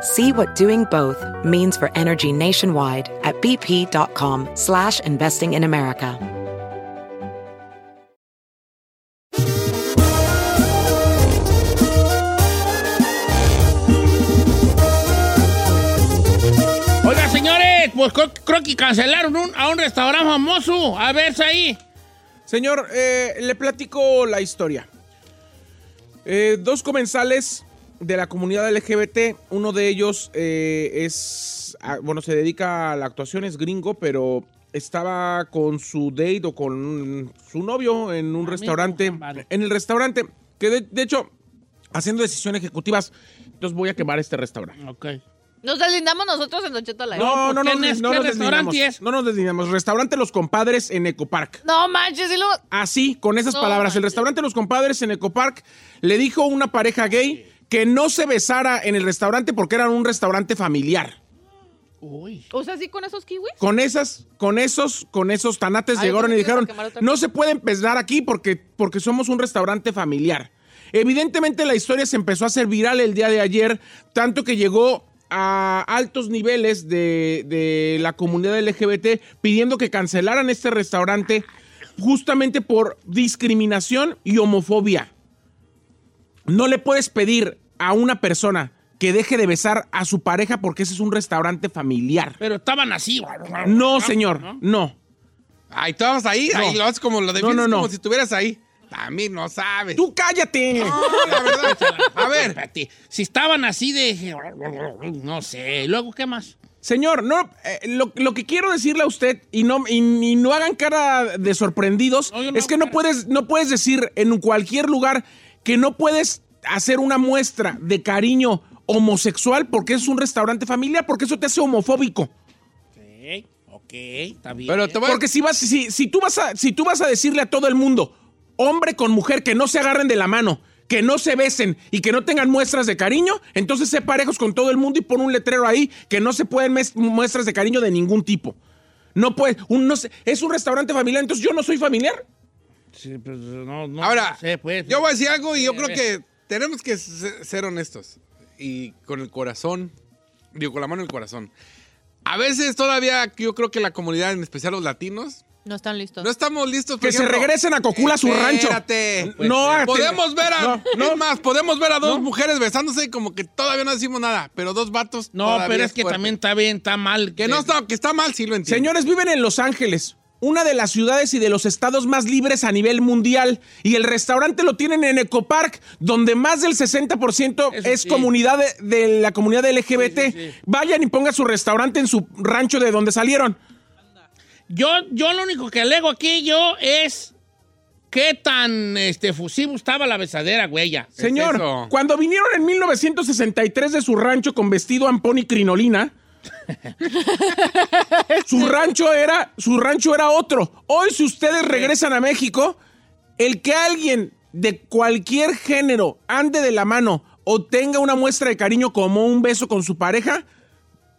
See what doing both means for energy nationwide at bp.com slash investing in America. Oiga, señores, pues creo, que cancelaron un- a un restaurante famoso. A ver, ahí. Señor, eh, le platico la historia. Eh, dos comensales de la comunidad LGBT, uno de ellos eh, es, ah, bueno, se dedica a la actuación, es gringo, pero estaba con su date o con su novio en un Amigo, restaurante, vale. en el restaurante, que de, de hecho, haciendo decisiones ejecutivas, entonces voy a quemar este restaurante. Ok. Nos deslindamos nosotros en Don Cheto aire. No, no, ¿quién no, no, es? no ¿Qué nos deslindamos. es? No nos deslindamos. Restaurante Los Compadres en Ecopark. No manches, y luego. Así, con esas No palabras. El manches. restaurante Los Compadres en Ecopark le dijo a una pareja gay que no se besara en el restaurante porque era un restaurante familiar. Uy. O sea, sí con esos kiwis. Con esas, con esos, con esos tanates Ay, llegaron y dijeron, no cosa". se puede empezar aquí porque, porque somos un restaurante familiar. Evidentemente la historia se empezó a hacer viral el día de ayer, tanto que llegó a altos niveles de, de la comunidad LGBT pidiendo que cancelaran este restaurante justamente por discriminación y homofobia. No le puedes pedir a una persona que deje de besar a su pareja porque ese es un restaurante familiar. Pero estaban así. No, señor, no. Ay, tú vas ahí, No. ahí lo haces como lo defiendes No, no, no. como si estuvieras ahí. También no sabes. Tú cállate. la verdad. A ver, Espérate, Si estaban así de. No sé. ¿Luego qué más? Señor, no, eh, lo, lo que quiero decirle a usted, y no, y, y no hagan cara de sorprendidos, No, no es que no puedes, no puedes decir en cualquier lugar que no puedes hacer una muestra de cariño homosexual porque es un restaurante familiar, porque eso te hace homofóbico. Ok, ok, está bien. pero te voy a- Porque si vas, si, si tú vas a, si tú vas a decirle a todo el mundo, hombre con mujer, que no se agarren de la mano, que no se besen y que no tengan muestras de cariño, entonces sé parejos con todo el mundo y pon un letrero ahí que no se pueden muestras de cariño de ningún tipo. No puede, un, no sé, es un restaurante familiar, entonces yo no soy familiar. Sí, pues, no, no, Ahora, sé, pues. yo voy a decir algo y yo creo que tenemos que se- ser honestos. Y con el corazón, digo, con la mano en el corazón. A veces todavía yo creo que la comunidad, en especial los latinos, No están listos. no estamos listos. por Que se ejemplo- regresen a Cocula a su rancho. Espérate. No, Podemos ver a, No, no. más, podemos ver a dos No. mujeres besándose y como que todavía no decimos nada, pero dos vatos. No, pero es que fuerte. también está bien, está mal. Que no está, que está mal, sí lo entiendo. Señores, viven en Los Ángeles, una de las ciudades y de los estados más libres a nivel mundial. Y el restaurante lo tienen en Ecopark, donde más del 60% Eso es sí. comunidad de, de la comunidad LGBT. Sí, sí, sí. Vayan y pongan su restaurante en su rancho de donde salieron. Yo, yo lo único que alego aquí yo es qué tan este, fusivo estaba la besadera, güey. Señor, cuando vinieron en 1963 de su rancho con vestido ampón y crinolina, su rancho era, su rancho era otro. Hoy, si ustedes regresan a México, el que alguien de cualquier género ande de la mano o tenga una muestra de cariño como un beso con su pareja,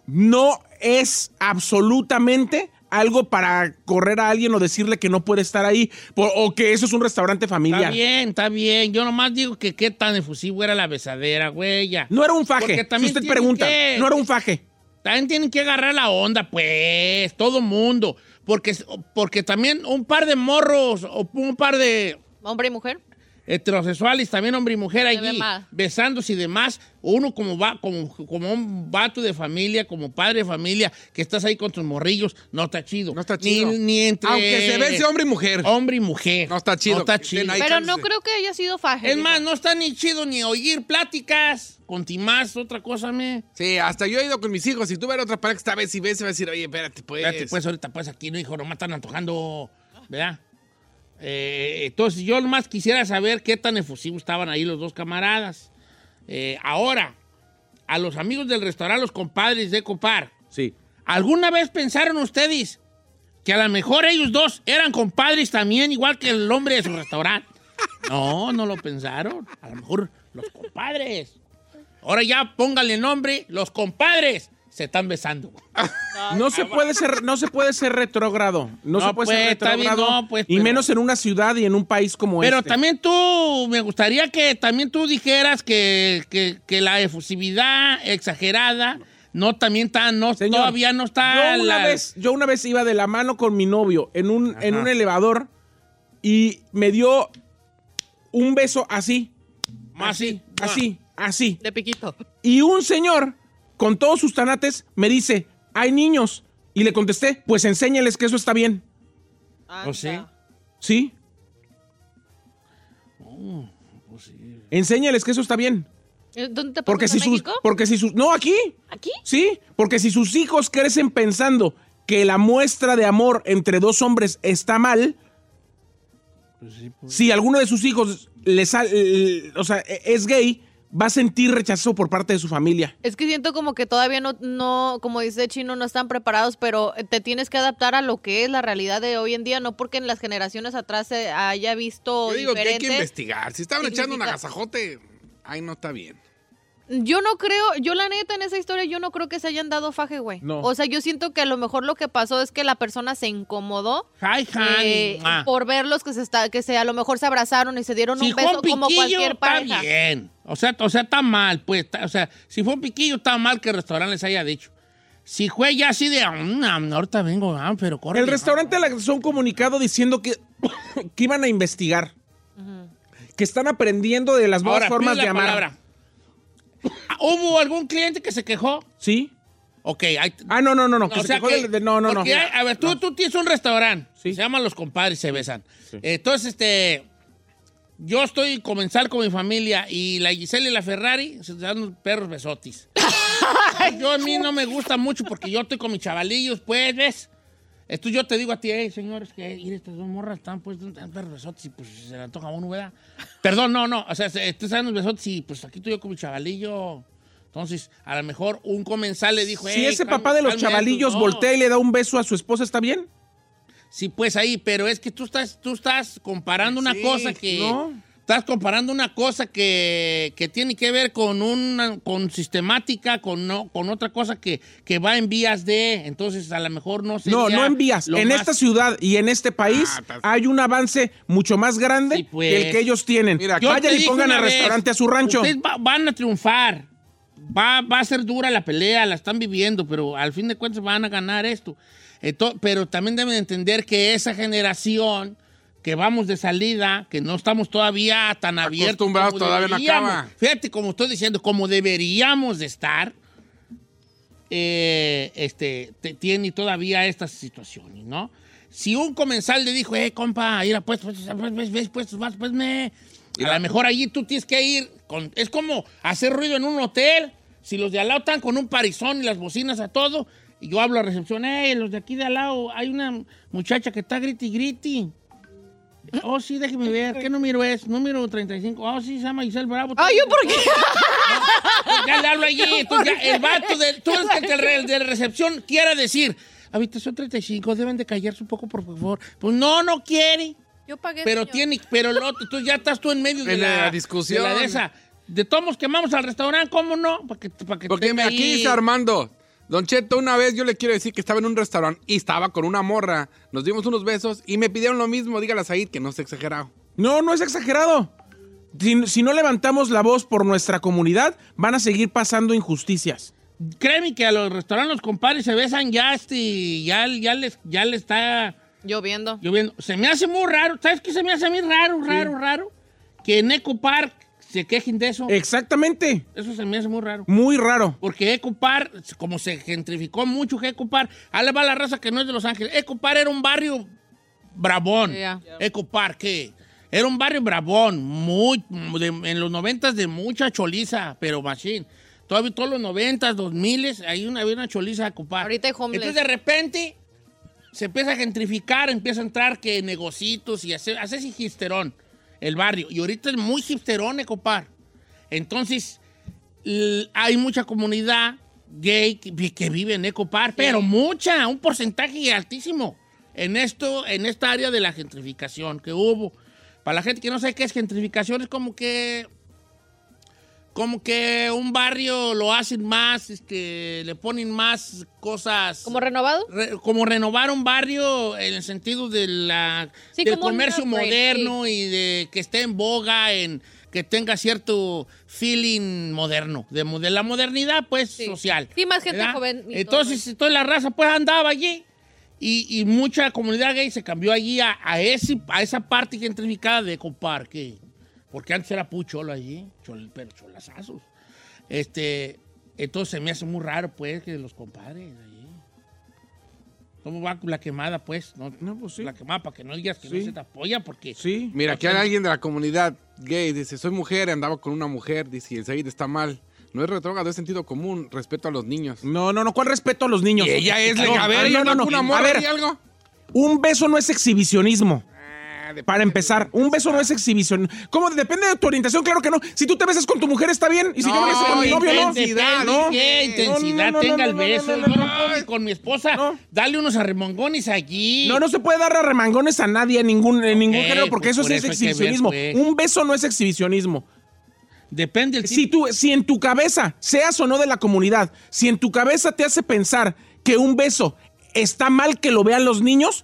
no es absolutamente algo para correr a alguien o decirle que no puede estar ahí por- o que eso es un restaurante Está familiar. bien, está bien. Yo nomás digo que qué tan efusivo era la besadera, güey. ya. No era un faje. Porque Si usted pregunta, que- no era un faje. También tienen que agarrar la onda, pues, todo mundo. Porque, porque también un par de morros o un par de... Hombre y mujer. Heterosexuales, también hombre y mujer allí, besándose y demás. Uno como, va, como, como un vato de familia, como padre de familia, que estás ahí con tus morrillos, no está chido. No está Ni- chido. Ni, entre... Aunque se bese hombre y mujer. Hombre y mujer. No está chido. No está Que chido. Pero no creo que haya sido faje. Es digo. más, no está ni chido ni oír pláticas. Con Timás, otra cosa, me. Sí, hasta yo he ido con mis hijos. Si tú ves otra pareja esta vez y ves, se va a decir, oye, espérate, pues. Espérate, pues ahorita pues aquí no, hijo, nomás están antojando, ¿verdad? Eh, entonces yo nomás quisiera saber qué tan efusivos estaban ahí los dos camaradas. Eh, ahora, a los amigos del restaurante, los compadres de Copar, Sí. ¿alguna vez pensaron ustedes que a lo mejor ellos dos eran compadres también, igual que el hombre de su restaurante? No, no lo pensaron. A lo mejor los compadres. Ahora ya pónganle nombre, los compadres se están besando. No se puede ser, no se puede ser retrógrado. No, No, se puede pues, ser bien, retrógrado. no, pues, y pero- menos en una ciudad y en un país como Pero este. también tú, me gustaría que también tú dijeras que, que- que la efusividad exagerada no también está, no, Señor, todavía no está. Yo una, la- vez, yo una vez iba de la mano con mi novio en un, en un elevador y me dio un beso así. Así, Así, así. De piquito. Y un señor, con todos sus tanates, me dice, hay niños. Y le contesté, pues enséñales que eso está bien. ¿O sí? ¿Sí? Enséñales que eso está bien. Eh, ¿Dónde te Porque si sus... Porque si sus... No, aquí. ¿Aquí? Sí, porque si sus hijos crecen pensando que la muestra de amor entre dos hombres está mal, si alguno de sus hijos le sal- eh, o sea, e- es gay, va a sentir rechazo por parte de su familia. Es que siento como que todavía no, no, como dice Chino, no están preparados, pero te tienes que adaptar a lo que es la realidad de hoy en día, no porque en las generaciones atrás se haya visto Yo digo que hay que investigar. Si estaban echando un agasajote, ahí no está bien. Yo no creo, yo la neta en esa historia, yo no creo que se hayan dado faje, güey. No. O sea, yo siento que a lo mejor lo que pasó es que la persona se incomodó Hi, honey. eh, Ah. por verlos que se está, que se a lo mejor se abrazaron y se dieron Si un beso un como cualquier está pareja. bien. O sea, o sea, está mal, pues. está- o sea, si fue un piquillo, está mal que el restaurante les haya dicho. Si fue ya así de, "Mm, ah, ahorita vengo, ah, pero corre. El restaurante lanzó un comunicado diciendo que, que iban a investigar. Que están aprendiendo de las nuevas Ahora, formas de amar. palabra. Ah, ¿Hubo algún cliente que se quejó? ¿Sí? Ok, hay, Ah, no, no, no, no. que o se sea quejó que- de- de- no, no, no. hay- a ver, tú, tú tienes un restaurante. Sí. Se llaman Los Compadres, se besan. Entonces, este. Yo estoy comenzar con mi familia y la Giselle y la Ferrari se dan unos perros besotis. yo a mí no me gusta mucho porque yo estoy con mis chavalillos, pues, ¿ves? Esto yo te digo a ti, hey, señores, que ir estas dos morras están pues dan perros besotes y pues se le antoja a uno, ¿verdad? Perdón, no, no, o sea, se- estos dan los besotes y pues aquí estoy yo con mi chavalillo. Entonces, a lo mejor un comensal le dijo, Si "Hey, ese papá de los chavalillos no". voltea y le da un beso a su esposa, ¿está bien? Sí, pues ahí, pero es que tú estás, tú estás comparando una cosa que. no. Estás comparando una cosa que, que tiene que ver con una con sistemática, con no, con otra cosa que, que va en vías de. Entonces, a lo mejor no sería No, no envías. lo En más- esta ciudad y en este país Ah, hay un avance mucho más grande Sí, pues. que el que ellos tienen. Mira, Vayan y pongan al restaurante a su rancho. Ustedes va- van a triunfar. Va, va a ser dura la pelea, la están viviendo, pero al fin de cuentas van a ganar esto. Pero también deben entender que esa generación que vamos de salida, que no estamos todavía tan abiertos. Acostumbrados, como todavía no deberíamos. acaba. Fíjate, como estoy diciendo, como deberíamos de estar, eh, este, te- tiene todavía estas situaciones, ¿no? Si un comensal le dijo, eh, compa, ir pues, pues, pues, pues, pues, pues, pues, me... A lo mejor allí tú tienes que ir, con, es como hacer ruido en un hotel, si los de al lado están con un parizón y las bocinas a todo, y yo hablo a recepción, eh, los de aquí de al lado, hay una muchacha que está griti griti. Oh, sí, déjeme ver, ¿qué número es? Número 35. Oh, sí, se llama Giselle Bravo. Ay, ¿yo por qué? Ya le hablo allí. Ya el vato de, tú el de, re- de recepción quiere decir, habitación 35, deben de callarse un poco, por favor. Pues no, no quiere. Yo pagué. Pero señor. tiene, pero lo otro, tú ya estás tú en medio de En la, la discusión. De, la de esa. De tomos quemamos al restaurante, ¿cómo no? Para que, para que Porque aquí dice Armando. Don Cheto, una vez yo le quiero decir que estaba en un restaurante y estaba con una morra. Nos dimos unos besos y me pidieron lo mismo. Dígale a Said que no se exagerado. No, no es exagerado. Si, si no levantamos la voz por nuestra comunidad, van a seguir pasando injusticias. Créeme que a los restaurantes los compadres se besan ya, este, ya, ya les, ya les está Lloviendo. lloviendo. Se me hace muy raro. ¿Sabes qué se me hace a mí raro, raro, raro? que en Eco Park se quejen de eso. Exactamente. Eso se me hace muy raro. Muy raro. Porque Eco Park, como se gentrificó mucho Eco Park, ahí le va la raza que no es de Los Ángeles. Eco Park era un barrio bravón. Ya. Eco Park, ¿qué? Era un barrio bravón, muy, de- en los noventas de mucha choliza, pero machine. Todavía todos los noventas, dos miles, ahí una, había una choliza Eco Park. Ahorita hay homeless. Entonces de repente se empieza a gentrificar, empieza a entrar que negocitos y hace, hace ese hipsterón el barrio. Y ahorita es muy hipsterón Ecopar. Entonces hay mucha comunidad gay que, vi- que vive en Ecopar, pero mucha, un porcentaje altísimo en esto, en esta área de la gentrificación que hubo. Para la gente que no sabe qué es gentrificación, es como que como que un barrio lo hacen más, este, le ponen más cosas ¿Como renovado? re- como renovar un barrio en el sentido de la, Sí, del comercio moderno y de que esté en boga, en que tenga cierto feeling moderno, de, de la modernidad pues Sí. social. Sí, más gente ¿verdad? joven Entonces, toda la raza pues andaba allí y, y mucha comunidad gay se cambió allí a, a, ese, a esa parte gentrificada de Coparque, porque antes era pucholo allí, chol- pero cholazazos. Este, entonces se me hace muy raro, pues, que los compadres allí. ¿Cómo va la quemada, pues? No, No, pues sí. La quemada, para que no digas que Sí. no se te apoya, porque... Sí. Mira, aquí hay alguien de la comunidad gay, dice, soy mujer, andaba con una mujer, dice, y enseguida está mal. No es retrógrado, es sentido común, respeto a los niños. No, no, no. ¿Cuál respeto a los niños? Y ella es No. A ver, no, no, no. una A ver, algo. un beso no es exhibicionismo. Para empezar, un beso no es exhibición. ¿Cómo? Depende de tu orientación, claro que no. Si tú te besas con tu mujer está bien. Y si yo me beso con mi novio, no. Intensidad, ¿no? qué intensidad No, no, no, tenga el beso. Yo con mi esposa No. darle unos arremangones allí. No, no se puede dar a remangones a nadie en ningún, en ningún Ok, género porque pues eso por sí eso es ver, exhibicionismo. pues. Un beso no es exhibicionismo. Depende el Si, tú, si en tu cabeza, seas o no de la comunidad, si en tu cabeza te hace pensar que un beso está mal que lo vean los niños,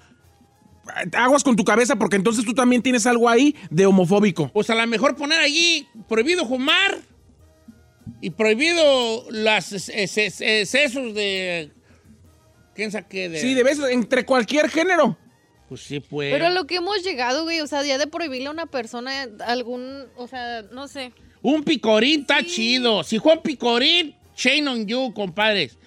aguas con tu cabeza porque entonces tú también tienes algo ahí de homofóbico. Pues a lo mejor poner allí prohibido fumar y prohibido eh, sesos de... ¿Quién saqué? De... Sí, de besos entre cualquier género. Pues sí, pues. Pero a lo que hemos llegado, güey, o sea, ya de prohibirle a una persona algún, o sea, no sé. Un picorín está chido. Si fue un picorín, shame on you, compadres.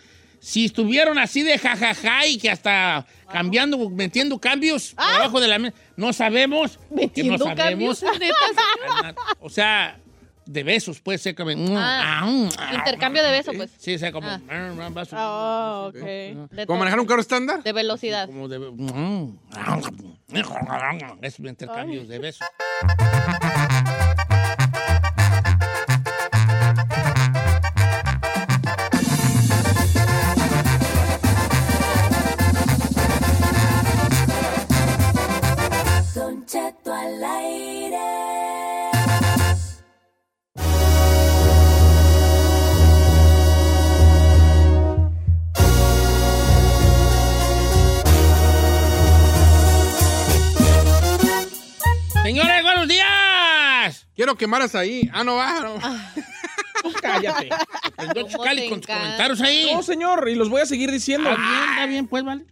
Si estuvieron así de jajaja y que hasta cambiando, metiendo cambios por abajo de la mesa, no sabemos. que no Metiendo sabemos. cambios, neta, O sea, de besos, puede ser como. Ah, intercambio de besos, pues. Sí, o sea, como. Ah. Ah, ¿Cómo todo. manejar un carro estándar? De velocidad. Como de. Es intercambio de besos. Quiero quemaras ahí. Ah, no va. no. Cállate. Aprendió ¿Cómo Chicali te con tus comentarios ahí. No, señor, y los voy a seguir diciendo. Está bien, está bien, pues, vale.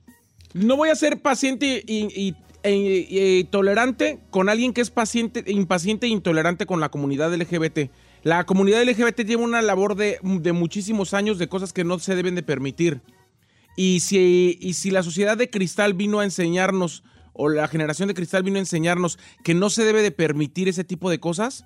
No voy a ser paciente y, y- e- e- tolerante con alguien que es paciente, impaciente e intolerante con la comunidad LGBT. La comunidad LGBT lleva una labor de, de muchísimos años de cosas que no se deben de permitir. Y si, y si la sociedad de cristal vino a enseñarnos, o la generación de cristal vino a enseñarnos que no se debe de permitir ese tipo de cosas,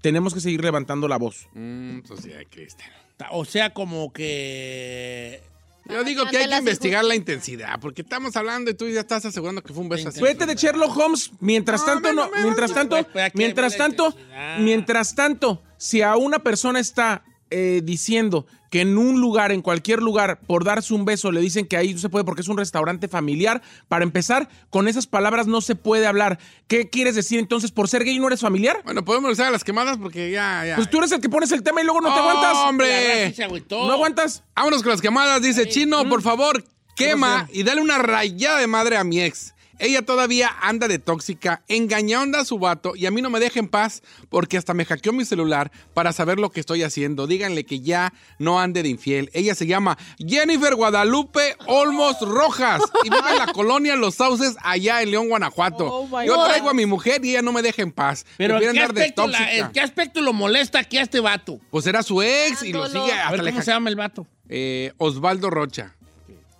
tenemos que seguir levantando la voz. Mm, sociedad de Cristian. O sea, como que. Yo digo que hay que investigar la intensidad, porque estamos hablando y tú ya estás asegurando que fue un beso así. Vete de Sherlock Holmes. Mientras tanto, no, mientras tanto, Pues, mientras tanto, mientras tanto, si a una persona está eh, diciendo que en un lugar, en cualquier lugar, por darse un beso, le dicen que ahí no se puede porque es un restaurante familiar, para empezar, con esas palabras no se puede hablar. ¿Qué quieres decir entonces? ¿Por ser gay no eres familiar? Bueno, podemos usar las quemadas porque ya, ya. Pues tú eres el que pones el tema y luego no te ¡Oh, aguantas. ¡Hombre! ¿No aguantas? Vámonos con las quemadas. Dice Chino, por favor, quema y dale una rayada de madre a mi ex. Ella todavía anda de tóxica, engañando a su vato y a mí no me deja en paz porque hasta me hackeó mi celular para saber lo que estoy haciendo. Díganle que ya no ande de infiel. Ella se llama Jennifer Guadalupe Olmos Rojas y vive en la colonia Los Sauces allá en León, Guanajuato. Oh, Yo traigo a mi mujer y ella no me deja en paz. Pero ¿en Prefiere qué, andar de aspecto la- tóxica. ¿en qué aspecto lo molesta aquí a este vato? Pues era su ex y lo sigue hasta ver, le ¿cómo se llama el vato? eh, Osvaldo Rocha.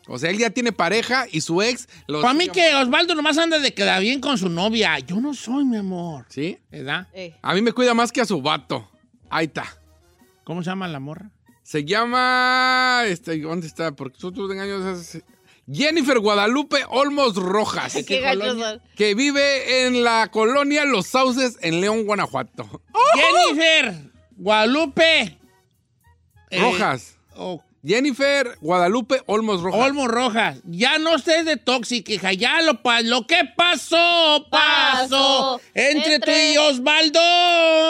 O sea, él ya tiene pareja y su ex lo Para mí que Osvaldo nomás anda de queda bien con su novia. Yo no soy, mi amor. ¿Sí? ¿Verdad? Eh, A mí me cuida más que a su vato. Ahí está. ¿Cómo se llama la morra? Se llama. Este, ¿Dónde está? Porque tú, tú engaños Jennifer Guadalupe Olmos Rojas. qué que vive en la colonia Los Sauces en León, Guanajuato. Jennifer Guadalupe. eh, Rojas. Jennifer Guadalupe Olmos Rojas. Olmo Rojas. Ya no estés de tóxica, hija. Ya lo, pa- lo que pasó, pasó. Pasó. Entre, tú Entre- y Osvaldo.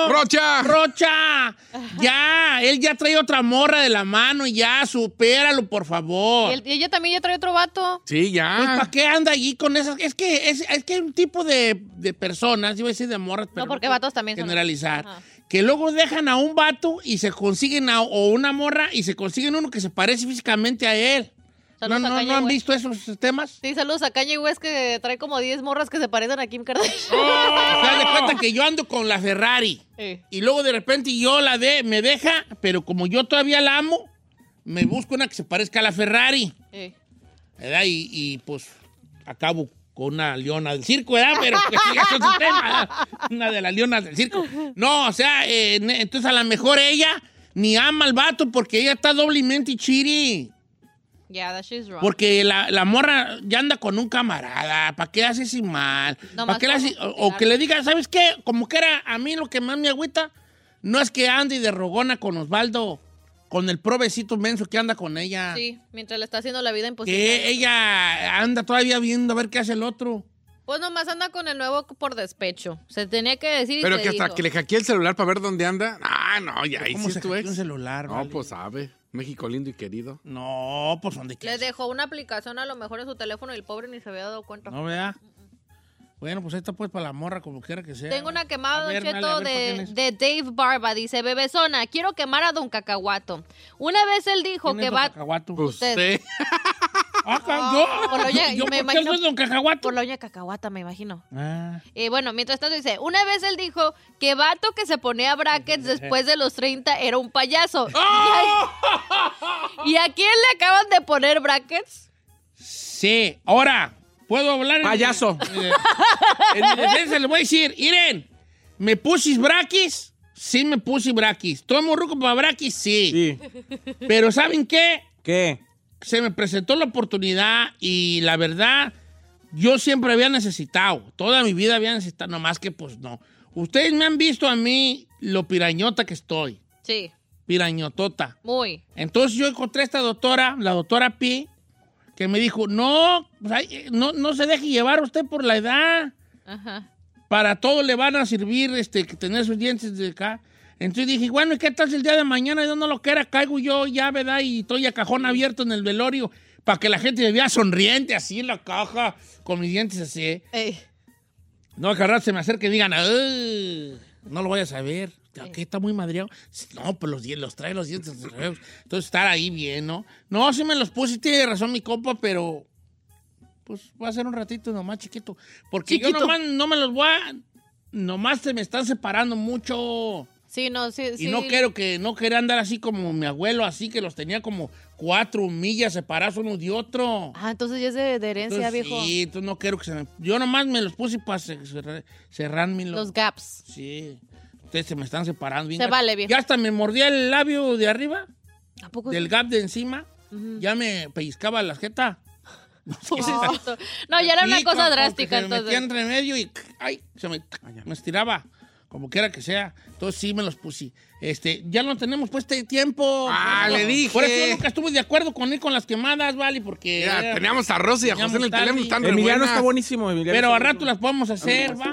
Rocha. Rocha. Ya, él ya trae otra morra de la mano y ya, supéralo, por favor. Y, ella también ya trae otro vato. Sí, Pues, ya. ¿Para qué anda allí con esas? Es que, es, es que hay un tipo de, de personas, yo iba a decir de morras, pero porque puedo vatos también son Generalizar. Que luego dejan a un vato y se consiguen a o una morra y se consiguen uno que se parece físicamente a él. ¿No, Saludos no, Kanye ¿no han West. visto esos temas? Sí, saludos a Kanye West que trae como 10 morras que se parecen a Kim Kardashian. Se dan de cuenta que yo ando con la Ferrari Eh. y luego de repente yo la de, me deja, pero como yo todavía la amo, me busco una que se parezca a la Ferrari. Eh. ¿verdad? Y, y, pues acabo con una leona del circo, ¿verdad? Pero que siga con su tema, ¿verdad? Una de las leonas del circo. No, o sea, eh, entonces a lo mejor ella ni ama al vato porque ella está doblemente chiri. Yeah, that shit's wrong. Porque la, la morra ya anda con un camarada. ¿Para qué hace así mal? Nomás ¿Para qué hace- o, o que le diga, ¿sabes qué? Como que era a mí lo que más me agüita, no es que ande de rogona con Osvaldo, con el provecito menso que anda con ella. Sí, mientras le está haciendo la vida imposible. Que ella anda todavía viendo a ver qué hace el otro. Pues nomás anda con el nuevo por despecho. Se tenía que decir y Pero se que hasta dijo. que le hackeé el celular para ver dónde anda. Ah, no, ya ahí ¿Cómo sí ex. un celular, No, vale? pues sabe. México lindo y querido. No, pues donde Le dejó una aplicación a lo mejor en su teléfono y el pobre ni se había dado cuenta. No, vea. Bueno, pues está pues para la morra, como quiera que sea. Tengo una quemada, Don Cheto, dale, a ver, ¿para de, es? Dave Barba. Dice, bebezona, quiero quemar a Don Cacahuato. Una vez él dijo ¿Quién es que don va... Cacahuato? Pues Usted. Ah, yo, por me ¿por qué imagino- don Cacahuato? Por la cacahuata, me imagino. Ah, Eh, bueno, mientras tanto dice, una vez él dijo que vato que se ponía brackets después de los 30 era un payaso. ¡Oh! ¿Y, a, ¿Y a quién le acaban de poner brackets? sí, ahora, ¿puedo hablar? en- Payaso. Eh, en mi defensa les voy a decir, Iren, ¿me pusis braquis? Sí me puse braquis. ¿Tomo ruco para braquis? Sí. Sí. Pero ¿saben qué? ¿Qué? se me presentó la oportunidad y la verdad, yo siempre había necesitado, toda mi vida había necesitado, nomás que pues no. Ustedes me han visto a mí lo pirañota que estoy, Sí, pirañotota. muy. Entonces yo encontré a esta doctora, la doctora Pi, que me dijo, no, pues, ay, no, no se deje llevar usted por la edad, Ajá. para todo le van a servir este, que tener sus dientes de acá. Entonces dije, bueno, ¿y qué tal si el día de mañana yo no lo quiera? Caigo yo ya, ¿verdad? Y estoy a cajón abierto en el velorio para que la gente me vea sonriente así en la caja, con mis dientes así. Ey. No, que se me acerque y digan, "Ay, no lo voy a saber. ¿Qué está muy madreado? No, pues los, los trae los dientes. Entonces estar ahí bien, ¿no? No, sí me los puse, tiene razón mi compa, pero pues va a ser un ratito nomás chiquito. Porque yo Chiquito. nomás no me los voy a... Nomás se me están separando mucho. Sí, no, sí, Y sí. no quiero que, no quería andar así como mi abuelo, así que los tenía como cuatro millas separados unos de otro. Ah, entonces ya es de, de herencia, Entonces, viejo. Sí, entonces no quiero que se me... Yo nomás me los puse para cerrarme los... Los gaps. Sí. Ustedes se me están separando. bien Se vale, viejo. Ya hasta me mordía el labio de arriba, ¿A poco del sí? gap de encima. Ya me pellizcaba la jeta. Pobrecito. No, ya era una Sí, cosa drástica, se me metía entonces. en remedio y ay, se me, me estiraba. Como quiera que sea. Entonces sí me los puse. Este, ya no tenemos pues este tiempo. Ah, le dije. Por eso yo nunca estuve de acuerdo con ir con las quemadas, ¿vale? Porque. Mira, era- teníamos a Rosy y a José en el teléfono. Están Emiliano está buenísimo. Emiliano Pero está a rato buenísimo. las podemos hacer, ¿va?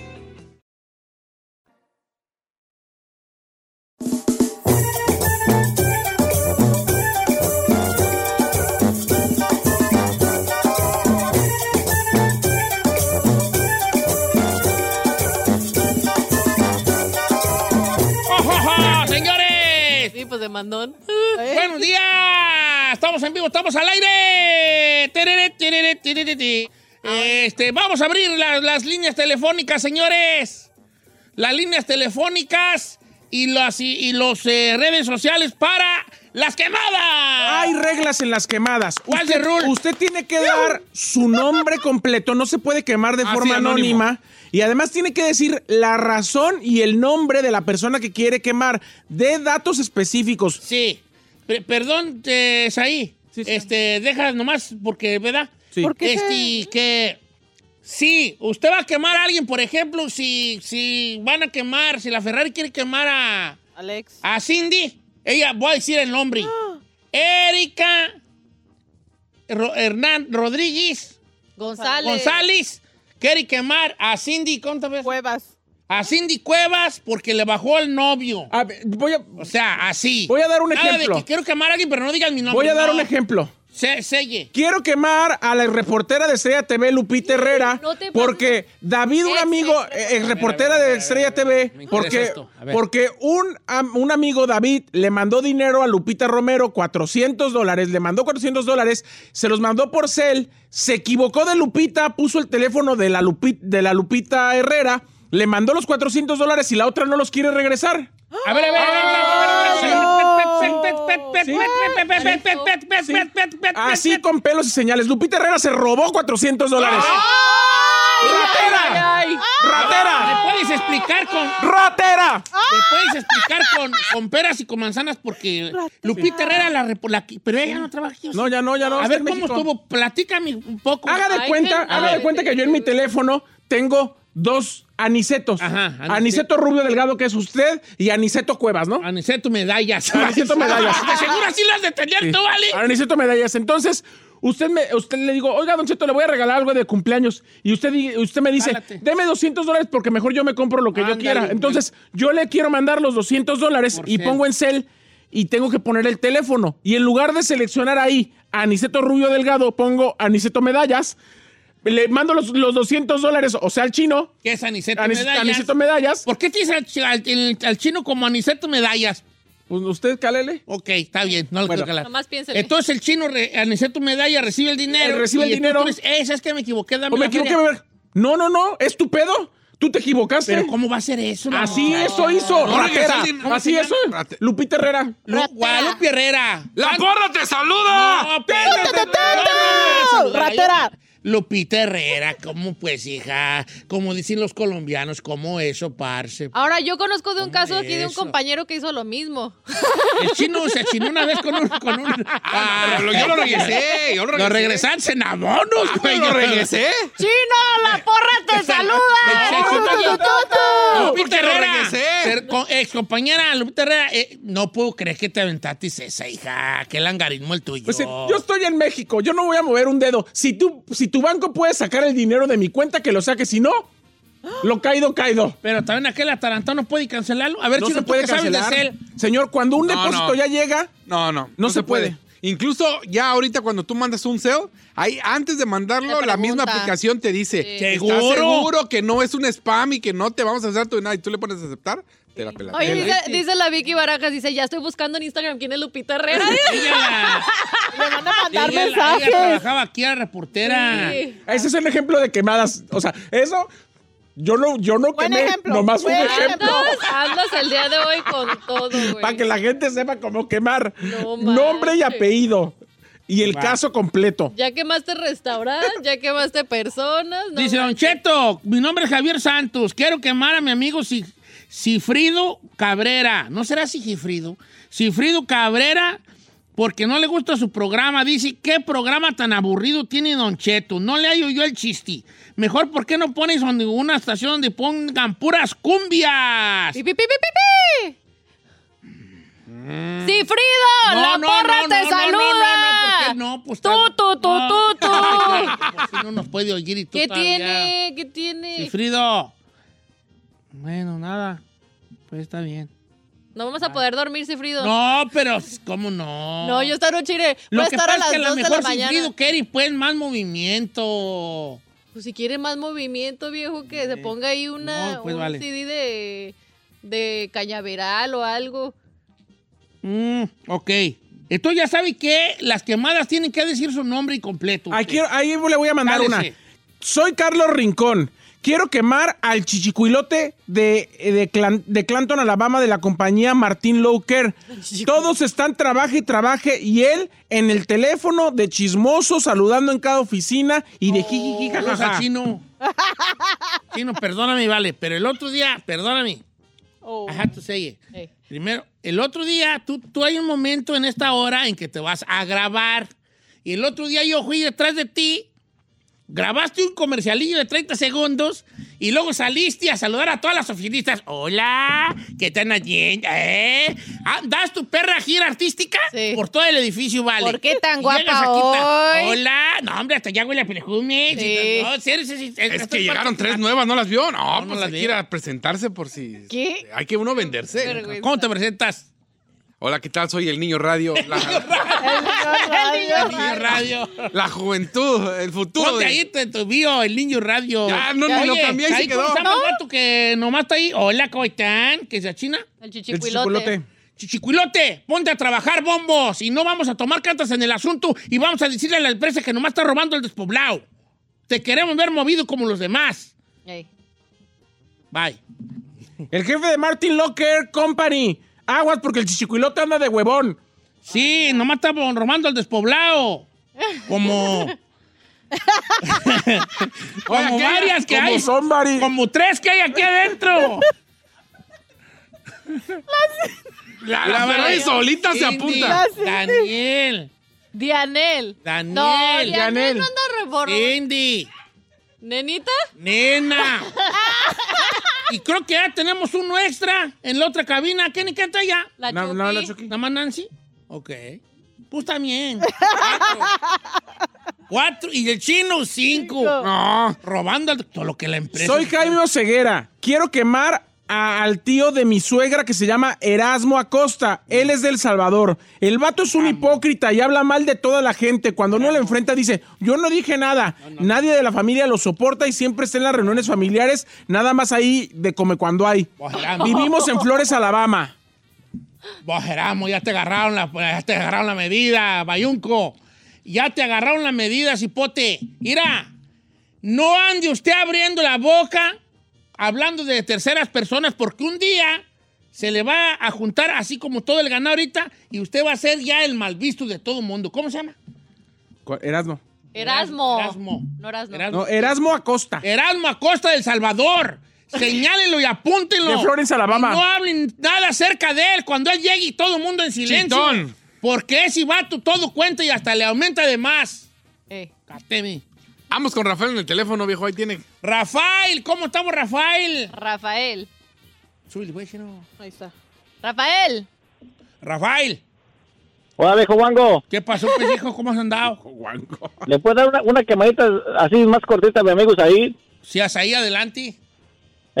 Sí, pues de mandón. ¡Buenos días! Estamos en vivo, estamos al aire. Terere, terere, terere, te. Este, vamos a abrir la- las líneas telefónicas, señores. Las líneas telefónicas y las y, y los eh, redes sociales para las quemadas. Hay reglas en las quemadas. ¿Cuál usted, de rule? usted tiene que dar su nombre completo, no se puede quemar de Ah, forma anónimo. anónima. Y además tiene que decir la razón y el nombre de la persona que quiere quemar. De datos específicos. Sí. Pe- perdón, eh, Saí. Sí, sí. Este, deja nomás porque, ¿verdad? Sí. ¿Por qué Este, que sí, usted va a quemar a alguien, por ejemplo, si, si van a quemar, si la Ferrari quiere quemar a, Alex. a Cindy, ella, voy a decir el nombre. Erika Ro- Hernán Rodríguez González. González quiere quemar a Cindy, ¿cuántas veces? Cuevas. A Cindy Cuevas porque le bajó el novio. A ver, voy, a, O sea, así. Voy a dar un Nada ejemplo. de que quiero quemar a alguien, pero no digas mi nombre. voy a dar no. un ejemplo. Se- selle. Quiero quemar a la reportera de Estrella TV, Lupita Herrera, No te porque David, un amigo, eh, ex reportera de Estrella TV, porque. A ver. porque un, un amigo, David, le mandó dinero a Lupita Romero, 400 dólares, le mandó 400 dólares, se los mandó por cel, se equivocó de Lupita, puso el teléfono de la, Lupi- de la Lupita Herrera, le mandó los 400 dólares y la otra no los quiere regresar. A ver, a ver, a ver, a ver, a ver. Así con pelos y señales. Lupita Herrera se robó 400 dólares. ¡Ratera! ¿Me ¡Ratera! puedes explicar con, ¡Ratera! me puedes explicar con, con peras y con manzanas? Porque Lupita Herrera la, la- pero ella no trabaja aquí. No, ya no, ya no. A ver cómo estuvo. Platícame un poco. Haga de cuenta, haga de cuenta que yo en mi teléfono tengo dos anicetos. Ajá, aniceto. Aniceto Rubio Delgado, que es usted, y Aniceto Cuevas, ¿no? Aniceto medallas. Aniceto medallas. De seguro así las de tener tú, ¿vale? Aniceto Medallas. Entonces, usted me, usted le digo, oiga, Don Cheto, le voy a regalar algo de cumpleaños. Y usted, usted me dice, Jálate. deme 200 dólares porque mejor yo me compro lo que Ándale, yo quiera. Entonces, yo le quiero mandar los 200 dólares y cel. pongo en cel y tengo que poner el teléfono. Y en lugar de seleccionar ahí Aniceto Rubio Delgado, pongo Aniceto Medallas. Le mando los, los 200 dólares, o sea, al chino. ¿Qué es Aniceto Anis- medallas? Aniceto Medallas. ¿Por qué tienes al, al- chino como Aniceto medallas? Pues usted, cálele. Ok, está bien, no lo Bueno. quiero calar. Nomás piénsele. Entonces el chino, re, Aniceto Medalla, recibe el dinero. Recibe y el dinero. "Eh, ¿sabes qué? Me equivoqué, dame ¿O me la equivoqué, feria". No, no, no, es tu pedo. Tú te equivocaste. Pero ¿cómo va a ser eso? no? Así eso hizo. No, ratera. regresó, ¿cómo Así eso. Lupita Herrera. Lu- Guadalupe Herrera. ¡La ¿Cuán- porra te saluda! No. Ratera. Lupita Herrera, ¿cómo pues, hija? Como dicen los colombianos, ¿cómo eso, parce? Ahora, yo conozco de un ¿Cómo caso aquí de un eso? compañero que hizo lo mismo. El chino se chinó una vez con un... Con un Ah, no, pero yo lo regresé, yo lo Lo regresé. regresaste en abonos, Ah, güey. lo regresé. ¡Chino, la porra te saluda! ¡Tutututu! Lupita lo Herrera, ex compañera Lupita Herrera, eh, no puedo creer que te aventaste esa, hija. Qué langarismo el tuyo. Pues, yo estoy en México, yo no voy a mover un dedo. Si, tú, si tu banco puede sacar el dinero de mi cuenta, que lo saque. Si no, lo caído, caído. Pero también aquel atarantado no puede cancelarlo. A ver, No Chino, se ¿tú puede de cancelar. Cel? Señor, cuando un No, depósito no. ya llega, No, no. No se puede. Incluso ya ahorita cuando tú mandas un sale, ahí antes de mandarlo, la misma aplicación te dice, Sí. ¿estás ¿Seguro? seguro que no es un spam y que no te vamos a hacer tu nada? Y tú le pones a aceptar, te la pelas. Oye, dice, dice la Vicky Barajas, dice, ya estoy buscando en Instagram quién es Lupita Herrera. Ella, Le van a mandar ella- ella mensajes. trabajaba aquí a reportera. Sí. ese es el ejemplo de quemadas. O sea, eso, yo no, yo no Buen quemé, ejemplo, nomás un ejemplo. Andas, el día de hoy con todo, güey. Para que la gente sepa cómo quemar. No Nombre y apellido. Y el caso completo. Ya quemaste restaurante, ya quemaste personas. no Dice Don. Cheto, mi nombre es Javier Santos. Quiero quemar a mi amigo Si- Cifrido Cabrera. ¿No será Sigifrido? Cifrido Cabrera, porque no le gusta su programa. Dice, ¿qué programa tan aburrido tiene Don Cheto? No le hallo yo el chiste. Mejor, ¿por qué no pones una estación donde pongan puras cumbias? ¡Pi, pi, pi, pi, pi, pi! ¡Sí, Frido! ¡La porra te saluda! No, no, no, ¿por qué no? Pues Tú, tú, tú, No. tú, tú. No nos puede oír y tú ¿Qué todavía. tiene? ¿Qué tiene? Cifrido. Bueno, nada. Pues está bien. No vamos a poder dormir, Cifrido. No, pero ¿cómo no? No, yo esta noche iré. Lo a que estar pasa a las es que a lo 2 de la mejor mañana. Cifrido quiere pues más movimiento. Pues si quiere más movimiento, viejo, que se ponga ahí una, No, pues un vale. CD de, de cañaveral o algo. Mm, ok. Entonces ya sabe que las quemadas tienen que decir su nombre y completo. Quiero- ahí le voy a mandar Cálese. una. Soy Carlos Rincón. Quiero quemar al chichicuilote de, de, Clan- de Clanton, Alabama, de la compañía Martín Lowker. Todos están trabaje y trabaje y él en el teléfono de chismoso, saludando en cada oficina y de a Chino. Chino, perdóname, vale. Pero el otro día, perdóname. Oh. I have to say it. Ey. Primero, el otro día, tú, tú hay un momento en esta hora en que te vas a grabar. Y el otro día yo fui detrás de ti, grabaste un comercialillo de 30 segundos y luego saliste a saludar a todas las oficinistas. Hola, ¿qué están haciendo? ¿Eh? Ah, ¿Das tu perra gira artística? Sí. Por todo el edificio, vale. ¿Por qué tan Y guapa hoy? Hola, no, hombre, hasta ya huele a perfume. Sí. No, sí, sí, sí, Es que llegaron tres nuevas, ¿no las vio? No, No, no pues las hay vi. que ir a presentarse por si... ¿Qué? Hay que uno venderse. ¿Cómo te presentas? Hola, ¿qué tal? Soy el Niño Radio. La, El niño radio. la juventud, el futuro. Ponte de- ahí en tu bio, el niño radio. Ya, no, no, lo cambié y se quedó. ¿Cómo se llama el vato que nomás está ahí? Hola, ¿cómo están? ¿Que se china? El El chichicuilote. chichicuilote. Chichicuilote, ponte a trabajar, bombos. Y no vamos a tomar cartas en el asunto y vamos a decirle a la empresa que nomás está robando el despoblado. Te queremos ver movido como los demás. Bye. El jefe de Martin Locker Company. Aguas porque el chichicuilote anda de huevón. Sí, nomás está robando el despoblado. Como. como varias que Como hay. somebody. Como tres que hay aquí adentro. La, la Ferrari solita se apunta. Daniel. Dianel. Daniel. No, Dianel, Dianel. no anda. Cindy. ¿Nenita? Nena. y creo que ya tenemos uno extra en la otra cabina. ¿Quién está allá? La No, Chucky. no, la Chucky. ¿Nada más Nancy? Ok. Pues también. Cuatro. Cuatro. Y el chino, cinco. No. Robando todo lo que la empresa. Soy Jaime Oseguera. Quiero quemar a- al tío de mi suegra que se llama Erasmo Acosta. Él es del Salvador. El vato es un hipócrita y habla mal de toda la gente. Cuando uno le enfrenta dice, yo no dije nada. Nadie de la familia lo soporta y siempre está en las reuniones familiares, nada más ahí de come cuando hay. Vivimos en Flores, Alabama. Bojeramo, ya te agarraron la, ya te agarraron la medida, Bayunco. Ya te agarraron la medida, cipote. Mira, no ande usted abriendo la boca hablando de terceras personas porque un día se le va a juntar así como todo el ganado ahorita y usted va a ser ya el mal visto de todo el mundo. ¿Cómo se llama? Erasmo. Erasmo. Erasmo. No Erasmo. Erasmo. No, Erasmo Acosta. Erasmo Acosta del Salvador. Señálenlo y apúntenlo. De Florence, Alabama. Y no hablen nada acerca de él cuando él llegue y todo el mundo en silencio. Chitón. Porque ese vato todo cuenta y hasta le aumenta de más. Ey. Cateme. Vamos con Rafael en el teléfono, viejo. Ahí tiene. Rafael, ¿cómo estamos, Rafael? Rafael. Súbele, güey, chino. Ahí está. Rafael. Rafael, Hola, viejo Wango. ¿qué pasó, pues, hijo? ¿Cómo has andado? ¿Le puedes dar una, una quemadita así más cortita a mis amigos ahí? Si has ahí adelante.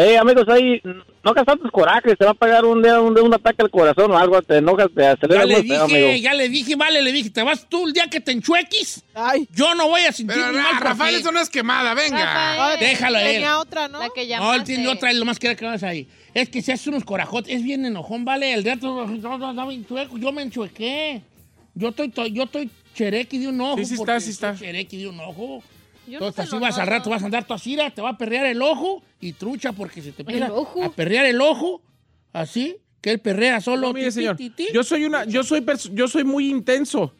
Eh, amigos, ahí, no hagas tantos corajes, te va a pegar un día un, un ataque al corazón o algo, te enojas, te acelera Ya le dije, amigo. ya le dije, vale, le dije, te vas tú el día que te enchueques. Ay. Yo no voy a sentir Pero, mal. porque- Rafael, eso no es quemada, venga. Rafael. Déjalo a él. Tenía otra, ¿no? La que No, llamaste. él tiene otra y lo más que era que vas ahí. Es que si haces unos corajotes, es bien enojón, ¿vale? El no, no, no, enchueco, yo me enchuequé. Yo estoy, to- yo estoy cherequi de un ojo. Sí, sí está, sí está. Cherequi de un ojo. Yo Entonces así vas al rato, vas a andar tú así, ra, te va a perrear el ojo y trucha porque se te ojo? a perrear el ojo, así, que él perrea solo. No, mire, ti, señor. ti, ti. Yo soy una, yo soy, yo soy muy intenso,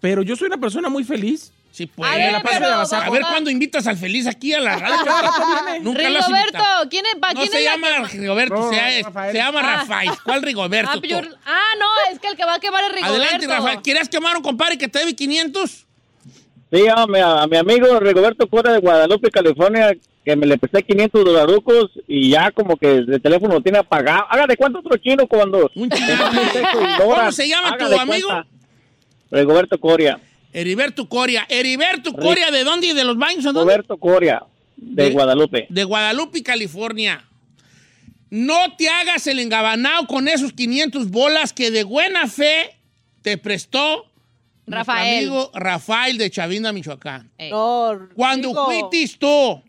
pero yo soy una persona muy feliz. Sí, pues. A ver. A ver cuándo invitas al feliz aquí a la radio. Nunca Rigoberto. ¿quién es? pa- No quién se es llama que- Rigoberto, No, se, llama Ah. Rafael. ¿Cuál Rigoberto? Ah, ah, no, es que el que va a quemar es Rigoberto. Adelante, Rafael. ¿Quieres quemar a un compadre que te debe 500? Sí, a mi, a mi amigo Rigoberto fuera de Guadalupe, California, que me le presté 500 dolarucos y ya como que el teléfono lo tiene apagado. Haga de cuánto otro chino cuando... Un chino. ¿Cómo ¿Cómo se llama tu amigo? Rigoberto Coria. Heriberto Coria. Heriberto Coria, ¿de dónde? ¿Y de los baños? Roberto Coria, de, De- Guadalupe. De Guadalupe, California. No te hagas el engabanao con esos 500 bolas que de buena fe te prestó nuestro Rafael. amigo Rafael de Chavinda, Michoacán. Eh, No, Cuando digo- fuitis tú.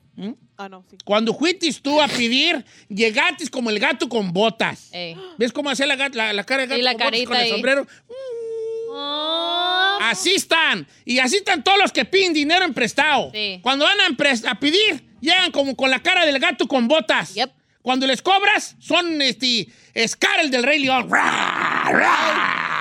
Ah, no, sí. cuando fuitis tú a pedir, llegatis como el gato con botas. eh. ¿Ves cómo hace la, gat- la, la cara de gato Y la con botas carita con el sombrero? Oh. Así están. Y así están todos los que piden dinero en prestado. Sí. Cuando van a, a pedir, llegan como con la cara del gato con botas. Yep. Cuando les cobras, son este, Scar el del Rey León.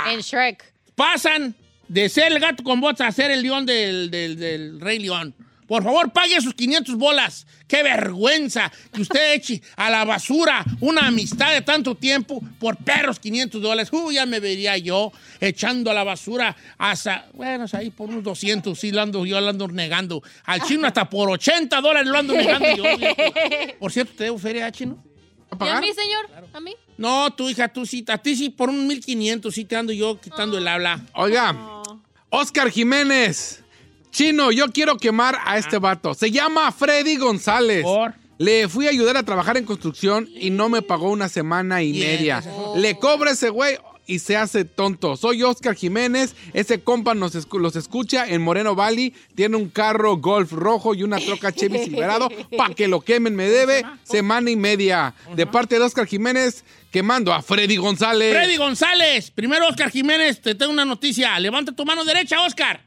En Shrek. Pasan de ser el gato con botas a ser el león del, del- del Rey León. Por favor, pague sus 500 bolas. ¡Qué vergüenza que usted eche a la basura una amistad de tanto tiempo por perros 500 dólares! ¡Uy, ya me vería yo echando a la basura hasta, bueno, ahí por unos 200, sí, lo ando, yo lo ando negando. Al chino hasta por 80 dólares lo ando negando yo. Por cierto, ¿te debo feria, chino? ¿Y a mí, señor? ¿A mí? No, tu hija, tú sí, a ti sí, por un 1500 sí te ando yo quitando el habla. Oiga, Oscar Jiménez. Chino, yo quiero quemar a este vato. Se llama Freddy González. Por. Le fui a ayudar a trabajar en construcción y no me pagó una semana y media. Le cobra ese güey y se hace tonto. Soy Oscar Jiménez. Ese compa nos los escucha en Moreno Valley. Tiene un carro Golf rojo y una troca Chevy Silverado. Pa' que lo quemen me debe semana y media. De parte de Oscar Jiménez, quemando a Freddy González. Freddy González, primero Oscar Jiménez, te tengo una noticia. Levanta tu mano derecha, Oscar.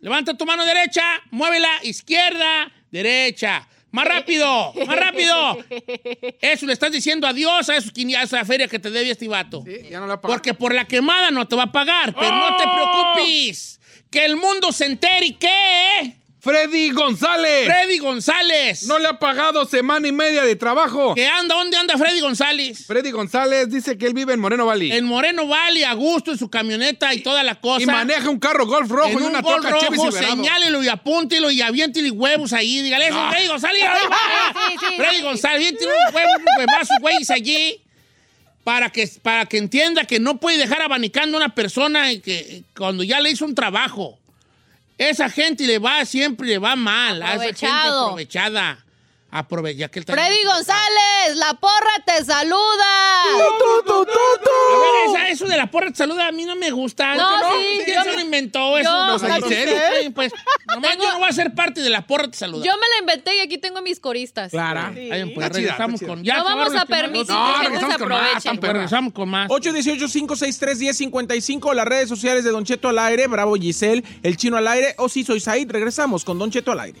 Levanta tu mano derecha, muévela, izquierda, derecha. Más rápido, más rápido. Eso le estás diciendo adiós a, esos, a esa feria que te debe este vato. Sí, ya no la. Porque por la quemada no te va a pagar, pero no te preocupes. Que el mundo se entere y qué. Freddy González. Freddy González. No le ha pagado semana y media de trabajo. ¿Qué anda? ¿Dónde anda Freddy González? Freddy González dice que él vive en Moreno Valley. En Moreno Valley, a gusto, en su camioneta y toda la cosa. y maneja un carro Golf rojo en y una un gol troca Chevy rojo, señálelo y apúntelo y aviéntele huevos ahí. Dígale, eso, Freddy González. ahí va. Sí, sí, Freddy sí. González, aviéntele unos huevos, unos huevazos, güeyes allí. Para que, para que entienda que no puede dejar abanicando a una persona y que cuando ya le hizo un trabajo. Esa gente le va, siempre le va mal. A esa gente aprovechada. Aprove ya que Freddy González, la porra te saluda. A ver, esa- eso de la porra te saluda a mí no me gusta. No, ¿Quién sí, lo inventó eso? yo- No, ¿en no serio? sé, Pues, nomás Tengo- yo no voy a ser parte de la porra te saluda. Yo me la inventé y aquí tengo mis coristas. Clara. Sí. Ahí, pues, regresamos con... Ya No vamos a permitir No, que se regresamos con más, Pues regresamos con más. 818-563-1055, las redes sociales de Don Cheto al aire, Bravo Giselle, El Chino al aire, o si soy Said, regresamos con Don Cheto al aire.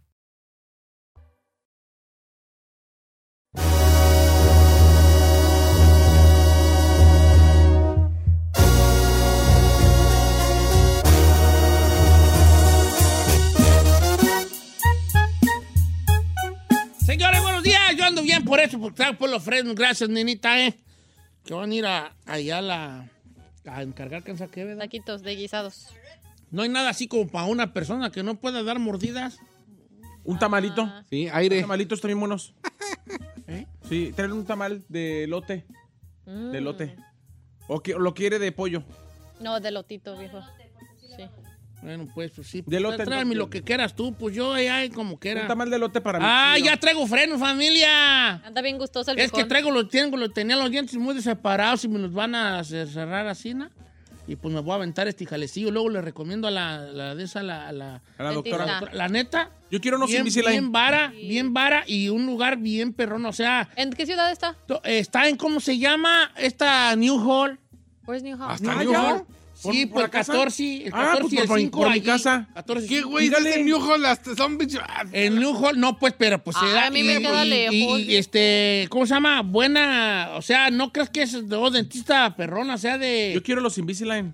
por eso, porque traigo por los fresnos. Gracias, nenita, ¿eh? Que van a ir a, allá a la, a encargar cansa que ¿verdad? Taquitos de guisados. No hay nada así como para una persona que no pueda dar mordidas. Un tamalito. Sí, Los aire. tamalitos también buenos. ¿Eh? Sí, traen un tamal de lote. Mm. De lote. O que, o lo quiere de pollo. No, de lotito, viejo. Bueno, pues, pues sí. De lote, Pues, tráeme lo que quieras tú, pues yo allá como Un quiera. tamal de lote para mí. Ah, ya traigo frenos, familia. Anda bien gustoso el Es que traigo los, tengo, los, tenía los dientes muy separados y me los van a cerrar así, ¿no? Y pues me voy a aventar este jalecillo. Luego le recomiendo a la, la de esa, la, la, A la doctora. La neta. Yo quiero unos bien, bien vara, bien vara y un lugar bien perrón. O sea, ¿En qué ciudad está? está en, ¿cómo se llama? Esta New Hall. Where's New Hall? Hasta New. Hall. Sí, ¿Por por, el casa? 14, el Ah, 14 pues y el por mi- 5 por mi casa. 14, ¿Qué, güey? ¿Estás en New Hall? Hasta Son bicho- ah, En New Hall, no, pues, pero pues se da. a mí me queda lejos. y, este, ¿cómo se llama? Buena, o sea, no crees que es de oh, dentista perrona, o sea, de, Yo quiero los Invisalign.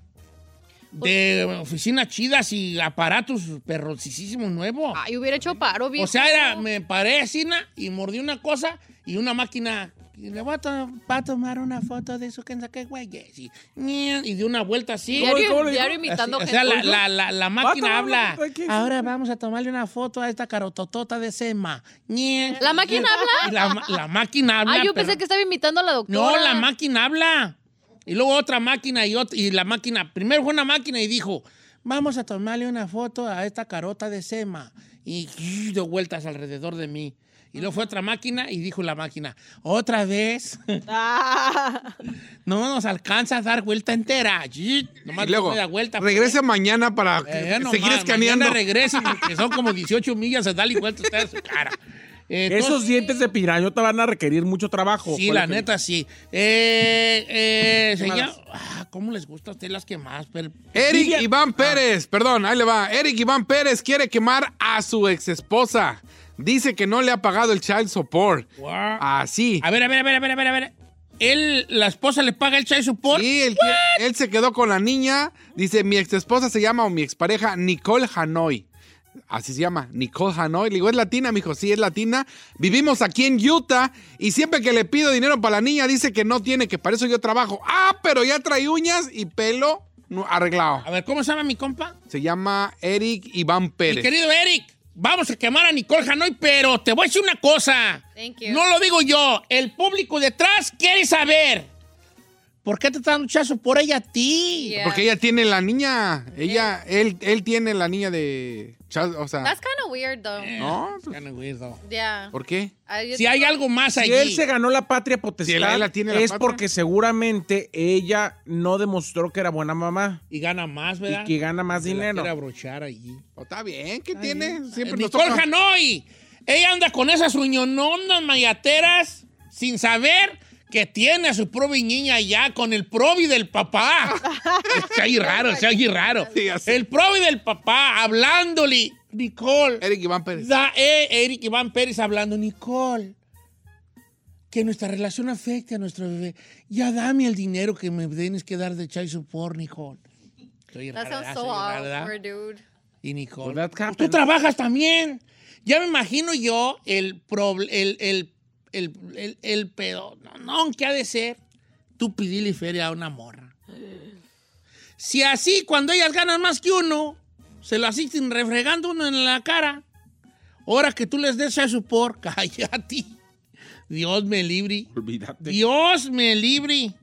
de oficinas chidas y aparatos perrosísimos nuevos. Ay, hubiera hecho paro, viejo. o sea, era, me paré así na, y mordí una cosa y una máquina. Y le voy a, to- va a tomar una foto de su que saqué, güey. Y, y de una vuelta así. ¿Cómo Diario, diario imitando Así, o gente. sea, la, la, la, la máquina habla. Ahora vamos a tomarle una foto a esta carototota de Sema. ¿La máquina habla? Y la, máquina habla. Ah, yo pero- pensé que estaba imitando a la doctora. No, la máquina habla. Y luego otra máquina y, ot- y la máquina. Primero fue una máquina y dijo: Vamos a tomarle una foto a esta carota de Sema. Y dio vueltas alrededor de mí. Y luego fue otra máquina y dijo la máquina: Otra vez. Ah. No nos alcanza a dar vuelta entera. Y Nomás Y luego, da vuelta. regrese mañana para Eh, no seguir escaneando. Mañana regrese porque son como 18 millas a darle vuelta usted a su cara. Entonces, Esos dientes de piraña te van a requerir mucho trabajo. Sí, la que- neta, sí. Eh, eh, ¿Qué señor- ah, ¿Cómo les gusta a ustedes las que? Pero- Eric Vivian- Iván Pérez, perdón, ahí le va. Eric Iván Pérez quiere quemar a su ex esposa. Dice que no le ha pagado el child support. Así. A ver, a ver, a ver, a ver, a ver, a ver. Él, la esposa le paga el child support. Sí, él, se quedó con la niña. Dice, mi ex esposa se llama, o mi expareja, Nicole Hanoi. Así se llama, Nicole Hanoi. Le digo, ¿es latina? Me dijo, sí, es latina. Vivimos aquí en Utah y siempre que le pido dinero para la niña dice que no tiene, que para eso yo trabajo. Ah, pero ya trae uñas y pelo arreglado. A ver, ¿cómo se llama mi compa? Se llama Eric Iván Mi Pérez. querido Eric, vamos a quemar a Nicole Hanoi, pero te voy a decir una cosa. Thank you. No lo digo yo, el público detrás quiere saber. ¿Por qué te está dando chazo por ella a ti? Yeah. Porque ella tiene la niña. Ella, él, él tiene la niña de. O sea, That's kind of weird, though. ¿no? Kinda weirdo. Yeah. ¿Por qué? Just- Si hay algo más Si allí. él se ganó la patria potestad, Si él- él la tiene la es patria. porque seguramente ella no demostró que era buena mamá Y gana más, ¿verdad? y que gana más Se la dinero. quiere abrochar allí. Oh, está bien, ¿qué tiene? Siempre nos Nicole toca. Hanoi. Ella anda con esas uñononas mayateras sin saber que tiene a su probi niña allá con el probi del papá. se oye raro, se oye raro. Sí, así. El probi del papá hablándole. Nicole. Eric Iván Pérez. Da, eh, Eric Iván Pérez hablando. Nicole. Que nuestra relación afecte a nuestro bebé. Ya dame el dinero que me tienes que dar de child support, Nicole. Oye That raro, sounds so awkward, dude. Y Nicole. Well, Pues tú trabajas también. Ya me imagino yo el el, el, el, el, el pedo. No, no, que ha de ser tú pedirle feria a una morra. Si así, cuando ellas ganan más que uno, se lo asisten refregando uno en la cara. Ahora que tú les des a support, cállate. Dios me libre. Olvídate. Dios me libre.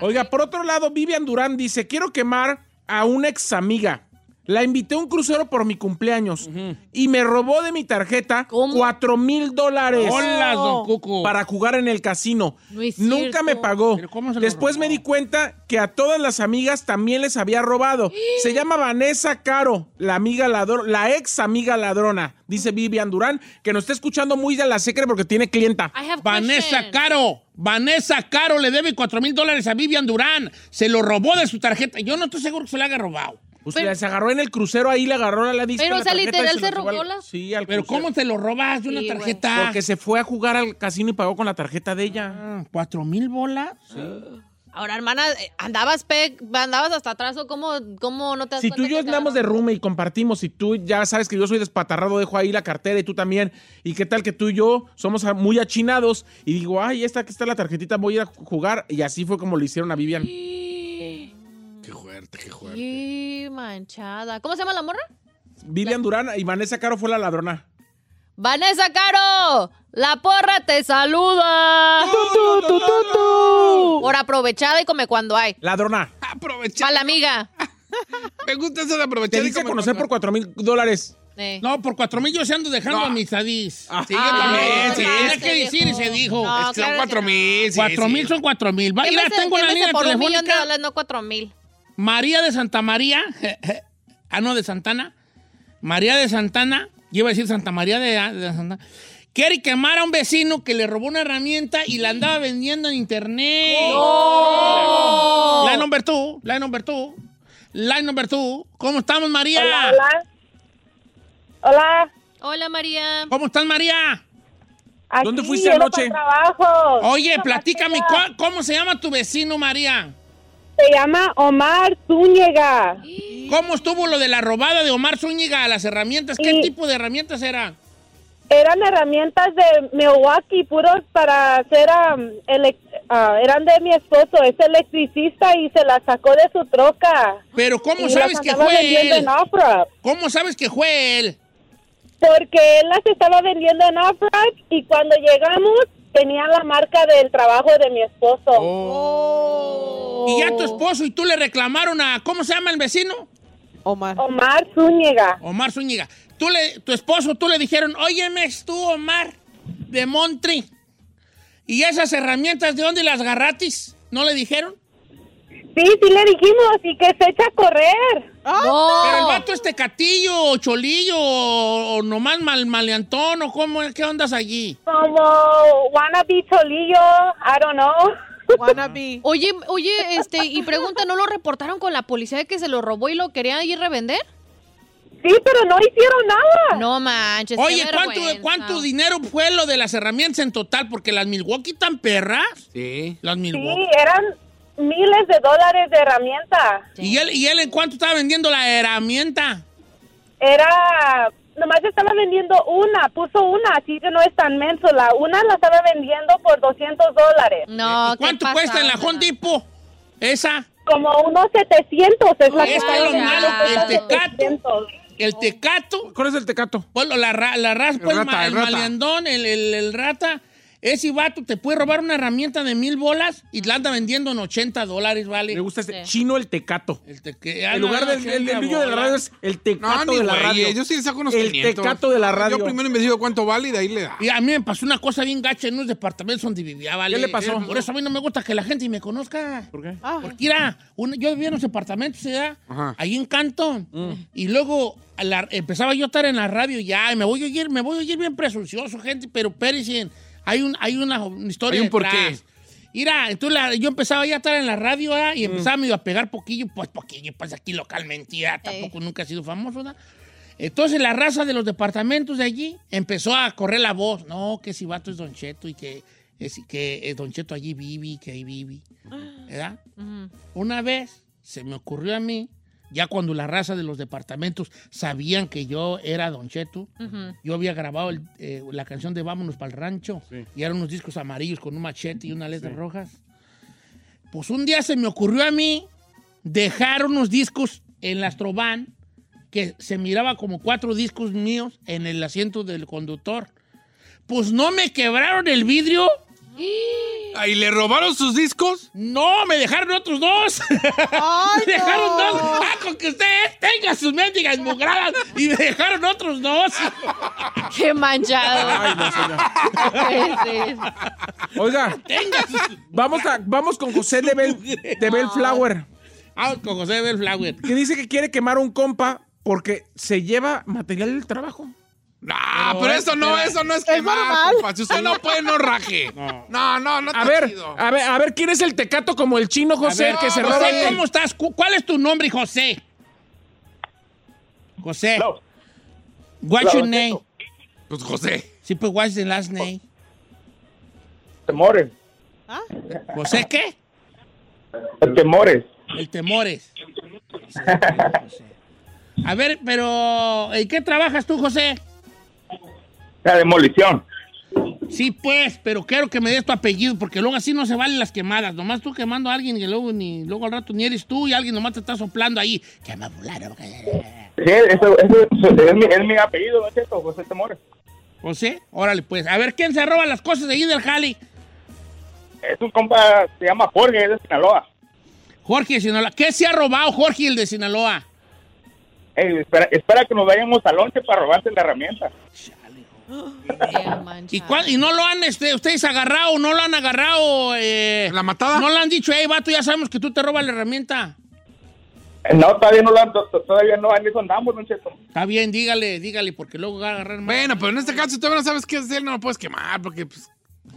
Oiga, por otro lado, Vivian Durán dice, quiero quemar a una ex amiga. La invité a un crucero por mi cumpleaños y me robó de mi tarjeta ¿Cómo? cuatro mil dólares Hola, don Cuco. para jugar en el casino. No es Nunca cierto. me pagó. ¿Pero cómo se lo Después robó? me di cuenta que a todas las amigas también les había robado. Se llama Vanessa Caro, la amiga ladrona, la ex amiga ladrona, dice Vivian Durán, que nos está escuchando muy de la secre porque tiene clienta. I have Vanessa question. Caro. Vanessa Caro le debe 4 mil dólares a Vivian Durán. Se lo robó de su tarjeta. Yo no estoy seguro que se lo haya robado. Pues Pero- se agarró en el crucero ahí, le agarró a la disco. Pero, la o sea, literal, se robó la- Sí, al Pero crucero. ¿cómo te lo robas de una Sí, tarjeta? Porque se fue a jugar al casino y pagó con la tarjeta de ella. Ah, ¿Cuatro mil bolas? Ahora, hermana, eh, andabas pe andabas hasta atrás o cómo, cómo no te das Si tú y yo que andamos de rume y compartimos y tú ya sabes que yo soy despatarrado, dejo ahí la cartera y tú también. ¿Y qué tal que tú y yo somos muy achinados? Y digo, ay, esta aquí está la tarjetita, voy a ir a jugar. Y así fue como lo hicieron a Vivian. Qué fuerte, qué fuerte. Qué manchada. ¿Cómo se llama la morra? Vivian Durán y Vanessa Caro fue la ladrona. Vanessa Caro, la porra te saluda. Por aprovechada y come cuando hay. Ladrona. Aprovechar. A la amiga. Me gusta eso de Te aprovechar. y dice conocer por cuatro mil dólares. Eh. No, por cuatro mil yo se ando dejando No. amistades. Ah, Sí, yo Ah, también, no, sí. se que decir y dijo. se dijo. No, Es que son claro cuatro que mil. sí, cuatro sí. mil son cuatro mil. Va, mira, tengo una línea por un millón de telefónica. dólares, no cuatro mil. María de Santa María. ah, no, de Santana. María de Santana. Yo iba a decir Santa María de, de Santana. Quiere quemar a un vecino que le robó una herramienta y la andaba vendiendo en internet. Line number two, line number two, line number two. ¿Cómo estamos, María? Hola. Hola. Hola, María. ¿Cómo estás, María? Aquí, ¿Dónde fuiste anoche? trabajo. Oye, platícame, partida. ¿cuál- ¿cómo se llama tu vecino, María? Se llama Omar Zúñiga. ¿Cómo estuvo lo de la robada de Omar Zúñiga a las herramientas? ¿Qué tipo de herramientas eran? Eran herramientas de Milwaukee, puros para hacer, um, ah, eran de mi esposo, es electricista y se las sacó de su troca. Pero ¿cómo Y sabes que fue él? ¿Cómo sabes que fue él? Porque él las estaba vendiendo en off-road y cuando llegamos tenían la marca del trabajo de mi esposo. Oh. Y ya tu esposo y tú le reclamaron a... ¿Cómo se llama el vecino? Omar. Omar Zúñiga. Omar Zúñiga. Tú le, tu esposo, tú le dijeron, óyeme tú, Omar, de Montri. ¿Y esas herramientas de dónde las agarratis? ¿No le dijeron? Sí, sí le dijimos y que se echa a correr. No. Pero el vato es tecatillo, o cholillo, o, o nomás mal, maleantón, o cómo, ¿qué ondas allí? Como wannabe cholillo, I don't know. Wannabe. Oye, oye, este, y pregunta, ¿no lo reportaron con la policía de que se lo robó y lo querían ir revender? Sí, pero no hicieron nada. No manches. qué Oye, ¿cuánto. ¿cuánto dinero fue lo de las herramientas en total? Porque las Milwaukee tan perras. Sí. Las Sí, Milwaukee. eran miles de dólares de herramienta. ¿Y, él, ¿Y él en cuánto estaba vendiendo la herramienta? Era, nomás estaba vendiendo una, puso una, así que no es tan menso. La una la estaba vendiendo por 200 dólares. No, ¿Y cuánto ¿qué cuesta en la? Home Depot? Esa. Como unos 700 es la Es que cuesta el tecato. 700. El tecato. ¿Cuál es el tecato? Bueno, la, ra- la raspa, El el, rata, el, el- el rata. Ese vato te puede robar una herramienta de mil bolas y la anda vendiendo en 80 dólares, ¿vale? Me gusta este Sí. chino el tecato. El te- que- ah, En no, lugar del el, 80 el brillo de la radio es el tecato de la radio. Yo sí le saco unos El 500. tecato de la radio. Yo primero investigo cuánto vale y de ahí le da. Y a mí me pasó una cosa bien gacha en unos departamentos donde vivía, ¿vale? ¿Qué le pasó? Por eso a mí no me gusta que la gente me conozca. ¿Por qué? Porque mira, un- yo vivía en los departamentos, ¿verdad? Ajá. Ahí en Canton. Y luego a la- empezaba yo a estar en la radio ya, y me voy a oír, me voy a oír bien presuncioso, gente, pero espérense, hay, un, hay una, historia Hay un porqué. Mira, entonces la- yo empezaba ya a estar en la radio ¿verdad? y empezaba medio a pegar poquillo, pues poquillo, pues aquí localmente, ya tampoco nunca he sido famoso, ¿verdad? Entonces la raza de los departamentos de allí empezó a correr la voz. No, que si vato es Don Cheto y que, es, que eh, Don Cheto allí vive y que ahí vive. ¿Verdad? Ujú. Una vez se me ocurrió a mí, ya cuando la raza de los departamentos sabían que yo era Don Cheto, yo había grabado el- eh, la canción de Vámonos para el rancho y eran unos discos amarillos con un machete y unas letras rojas. Pues un día se me ocurrió a mí dejar unos discos en la Astrovan que se miraba como cuatro discos míos en el asiento del conductor. Pues no me quebraron el vidrio ¿Y le robaron sus discos? No, me dejaron otros dos. Ay, me dejaron no. dos. Ah, con que usted tenga sus mendigas mugradas. Y me dejaron otros dos. Qué manchado. Ay, no, señor. Oiga, tenga sus... vamos, a, vamos con José de, Bell, de Bellflower, Ah, con José Bellflower. que dice que quiere quemar a un compa porque se lleva material del trabajo. No, Pero pero, es- eso no, eso no es quemar, normal. compa. Si usted no puede, no raje. No. No, no, no. A ver, chido. a ver, a ver, ¿quién es el tecato como el chino José ver, que se José, roba? el- ¿cómo estás? Cu- ¿Cuál es tu nombre, José? José. Hello. What's your name? Pues José. Sí, pues, what's the last name? Temores. ¿José qué? Temores. El Temores. Sí, José. A ver, pero ¿en qué trabajas tú, José? La demolición. Sí, pues, pero quiero que me des tu apellido, porque luego así no se valen las quemadas. Nomás tú quemando a alguien y luego, ni, luego al rato ni eres tú y alguien nomás te está soplando ahí. Quema fulano. Sí, eso, eso, es, mi, es mi apellido, ¿no es cierto? José Temores. José, órale, pues. A ver, ¿quién se roba las cosas de ahí del Jali? Es un compa, se llama Jorge, es de Sinaloa. Jorge de Sinaloa. ¿Qué se ha robado Jorge el de Sinaloa? Ey, espera, espera que nos vayamos al lonche para robarse la herramienta. ¿Y, cuál- y no lo han este, ustedes agarrado, no lo han agarrado? eh, ¿La matada? No le han dicho, hey, vato, ya sabemos que tú te robas la herramienta. Eh, No, todavía no, lo han- to- todavía no, en eso andamos, don Cheto. Está bien, dígale, dígale, porque luego va a agarrar más. Bueno, pero en este caso, si todavía no sabes qué hacer, no lo puedes quemar, porque, pues,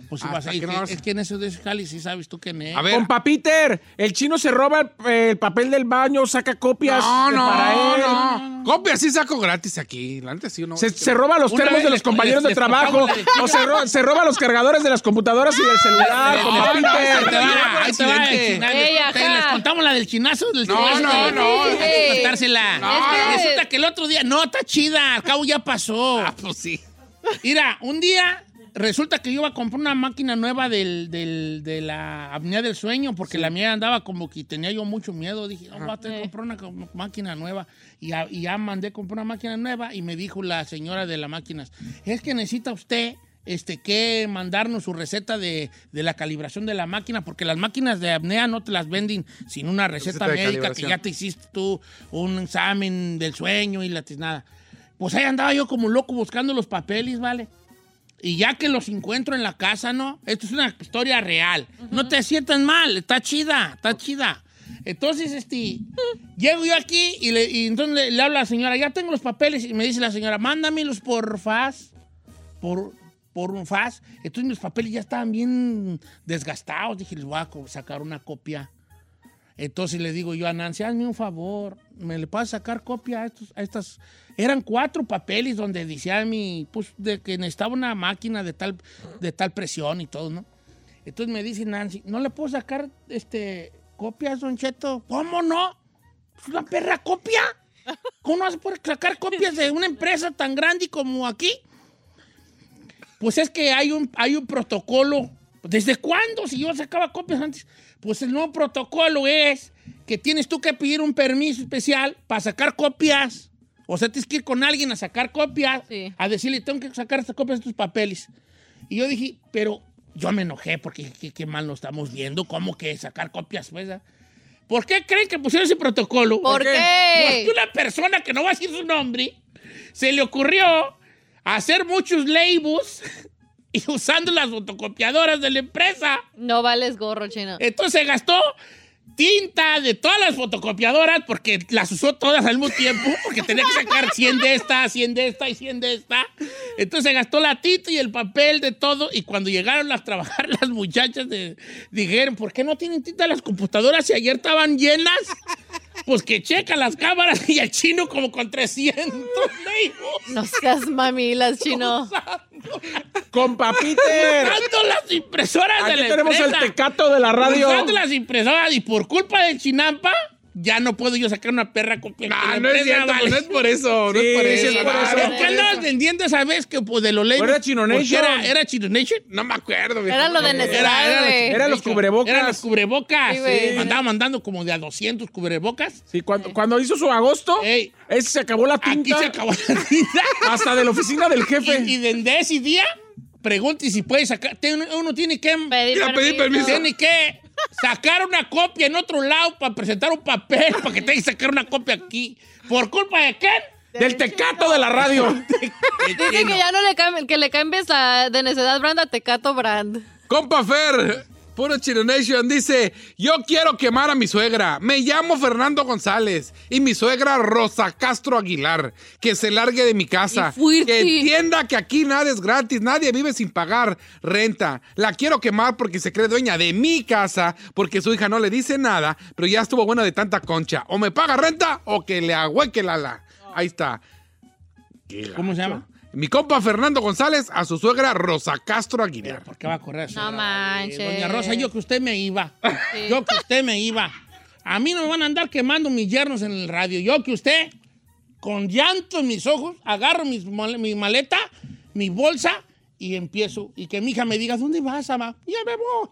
Pues hasta vas a que no que- vas- es que en eso de ese Jali sí sabes tú quién es. a ver. Compa Peter, el chino se roba el, el papel del baño, saca copias No, no, para él. no. Copia sí saco gratis aquí. Neta sí, no. Se, se roba los termos de los compañeros les- de trabajo. O se, ro- se roba los cargadores de las computadoras y del celular, compa ahí te Peter. Les- contamos la del chinazo. Del No, chinazo no, no. Hay que contársela. Es Resulta que el otro día, no, está chida, al cabo ya pasó. Ah, pues sí. Mira, un día resulta que yo iba a comprar una máquina nueva del, del- de la apnea del sueño, porque la mía andaba como que tenía yo mucho miedo. Dije, no, voy a tener que comprar una máquina nueva. Y ya, y ya mandé a comprar una máquina nueva y me dijo la señora de las máquinas, es que necesita usted este, que mandarnos su receta de, de la calibración de la máquina, porque las máquinas de apnea no te las venden sin una receta, Receta médica que ya te hiciste tú un examen del sueño y la nada. Pues ahí andaba yo como loco buscando los papeles, ¿vale? Y ya que los encuentro en la casa, ¿no? Esto es una historia real. No te sientas mal, está chida, está chida. Entonces, este, llego yo aquí y, le, entonces le, le hablo a la señora, ya tengo los papeles, y me dice la señora, mándamelos por FAS, por, por un. Entonces mis papeles ya estaban bien desgastados, dije, les voy a sacar una copia. Entonces le digo yo a Nancy, hazme un favor, ¿me le puedes sacar copia a, estos, a estas? Eran cuatro papeles donde decía mi, pues, de que necesitaba una máquina de tal, de tal presión y todo, ¿no? Entonces me dice Nancy, ¿no le puedo sacar este, copias, Don Cheto? ¿Cómo no? ¿Es una perra copia? ¿Cómo no a poder sacar copias de una empresa tan grande como aquí? Pues es que hay un, hay un protocolo. ¿Desde cuándo? Si yo sacaba copias antes. Pues el nuevo protocolo es que tienes tú que pedir un permiso especial para sacar copias. O sea, tienes que ir con alguien a sacar copias, Sí. a decirle, tengo que sacar estas copias de tus papeles. Y yo dije, pero yo me enojé porque qué, mal lo estamos viendo, ¿cómo que sacar copias? Pues, ah? ¿Por qué creen que pusieron ese protocolo? ¿Por qué? Porque una persona que no va a decir su nombre se le ocurrió hacer muchos labels y usando las fotocopiadoras de la empresa. No vales gorro, chino. Entonces gastó tinta de todas las fotocopiadoras porque las usó todas al mismo tiempo, porque tenía que sacar 100 de esta, 100 de esta y 100 de esta. Entonces gastó la tinta y el papel de todo y cuando llegaron a trabajar las muchachas de- dijeron, ¿por qué no tienen tinta las computadoras si ayer estaban llenas? Pues que checa las cámaras y el chino como con 300 labels. No seas mamilas, chino. Compa Peter. Usando las impresoras de Aquí la tenemos empresa. el tecato de la radio. Usando las impresoras y por culpa del chinampa, ya no puedo yo sacar una perra copia. No, La no es cierto, vale. no es por eso, no Sí, es por sí, eso. es por eso. no, ¿Por qué andabas vendiendo esa vez que pues, de los labels? Era Chino Nation. Era, era Chino Nation. No me acuerdo. Era lo de Era, necesidad, era, güey. Era los cubrebocas. Eran los cubrebocas. Sí. Sí. Andaba mandando como de a 200 cubrebocas. Sí, cuando, cuando hizo su agosto, Ey. ese se acabó la Aquí tinta se acabó la tinta. hasta de la oficina del y, jefe. y desde ese día pregunte si puede sacar. Uno tiene que. Pedir Mira, pedir permiso. Tiene que sacar una copia en otro lado para presentar un papel para que tenga que sacar una copia aquí. ¿Por culpa de quién? Del tecato de la radio. Dice que ya no le cambies, que le cambies la de necedad brand a Tecato brand. Compa Fer, puro Chino Nation, dice: Yo quiero quemar a mi suegra. Me llamo Fernando González y mi suegra Rosa Castro Aguilar. Que se largue de mi casa. Que entienda que aquí nada es gratis. Nadie vive sin pagar renta. La quiero quemar porque se cree dueña de mi casa. Porque su hija no le dice nada. Pero ya estuvo buena de tanta concha. O me paga renta o que le agüeque la la. Ahí está. ¿Cómo se llama? Mi compa Fernando González a su suegra Rosa Castro Aguilar. ¿Por qué va a correr? No manches. Doña Rosa, yo que usted me iba. Yo que usted me iba. A mí no me van a andar quemando mis yernos en el radio. Yo que usted, con llanto en mis ojos, agarro mis mi maleta, mi bolsa y empiezo. Y que mi hija me diga, ¿dónde vas, ama? Ya me voy.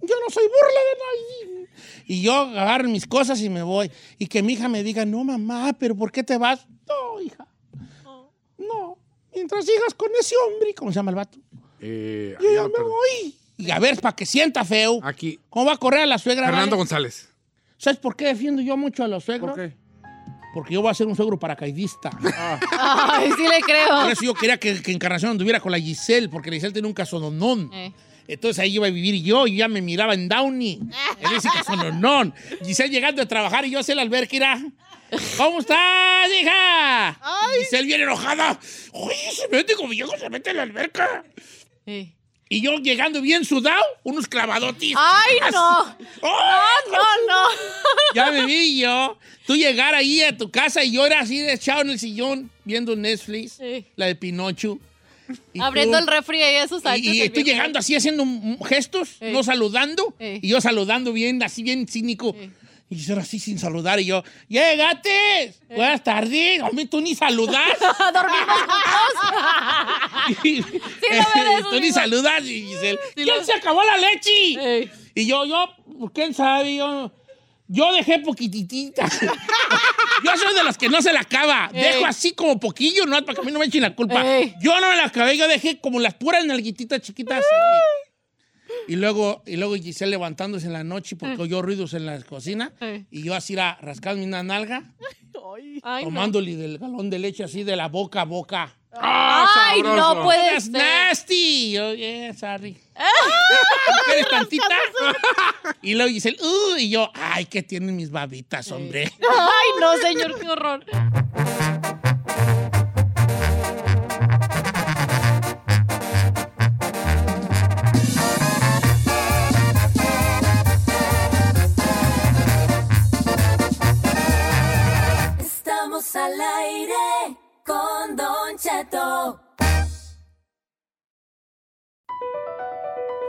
Yo no soy burla de nadie. Y yo agarro mis cosas y me voy. Y que mi hija me diga, no, mamá, pero ¿por qué te vas? No, hija. No. Mientras sigas con ese hombre, ¿cómo se llama el vato? Eh, Yo ya lo me voy. Y a ver, para que sienta feo. Aquí. ¿Cómo va a correr a la suegra? Fernando vale? González. ¿Sabes por qué defiendo yo mucho a los suegros? ¿Por qué? Porque yo voy a ser un suegro paracaidista. Ay, sí le Por creo. eso yo quería que, que Encarnación anduviera con la Giselle, porque la Giselle tiene un casononón. Eh. Entonces ahí iba a vivir yo y ya me miraba en Downey. En ese casononón. Giselle llegando a trabajar y yo sé la alberca, irá. ¿Cómo estás, hija? Giselle bien enojada. Oye, se mete como viejo, se mete en la alberca. Eh. Y yo llegando bien sudado, unos clavadotis. ¡Ay, no! ¡Ay! No, no. Ya me vi yo. Tú llegar ahí a tu casa y yo era así echado en el sillón viendo Netflix, Sí. la de Pinocho. Y Abriendo tú- el refri y esos. Y, y estoy llegando así haciendo gestos, Sí. no saludando. Sí. Y yo saludando bien, así bien cínico. Sí. Y yo así sin saludar. Y yo, ¡Llegate! Buenas tardes. Hombre, tú ni saludas. Dormimos Y- lo veo de esos tú ni saludas. Y Giselle, Sí, ¿quién lo- se acabó la leche? Ey. Y yo, yo, quién sabe, yo, yo dejé poquititita. yo soy de los que no se la acaba. Ey. Dejo así como poquillo, no para que a mí no me echen la culpa. Ey. Yo no me la acabé, yo dejé como las puras nalguititas chiquitas. Y luego, y luego Giselle levantándose en la noche porque oyó ruidos en la cocina. Y yo así era rascando una nalga, Ay, no. tomándole del galón de leche así de la boca a boca. Ay, no puede That's ser. nasty. Yo, yeah, sorry. ¿Quieres tantita? y luego dice, uh, y yo, ay, que tienen mis babitas, hombre. Ay, no, señor, qué horror.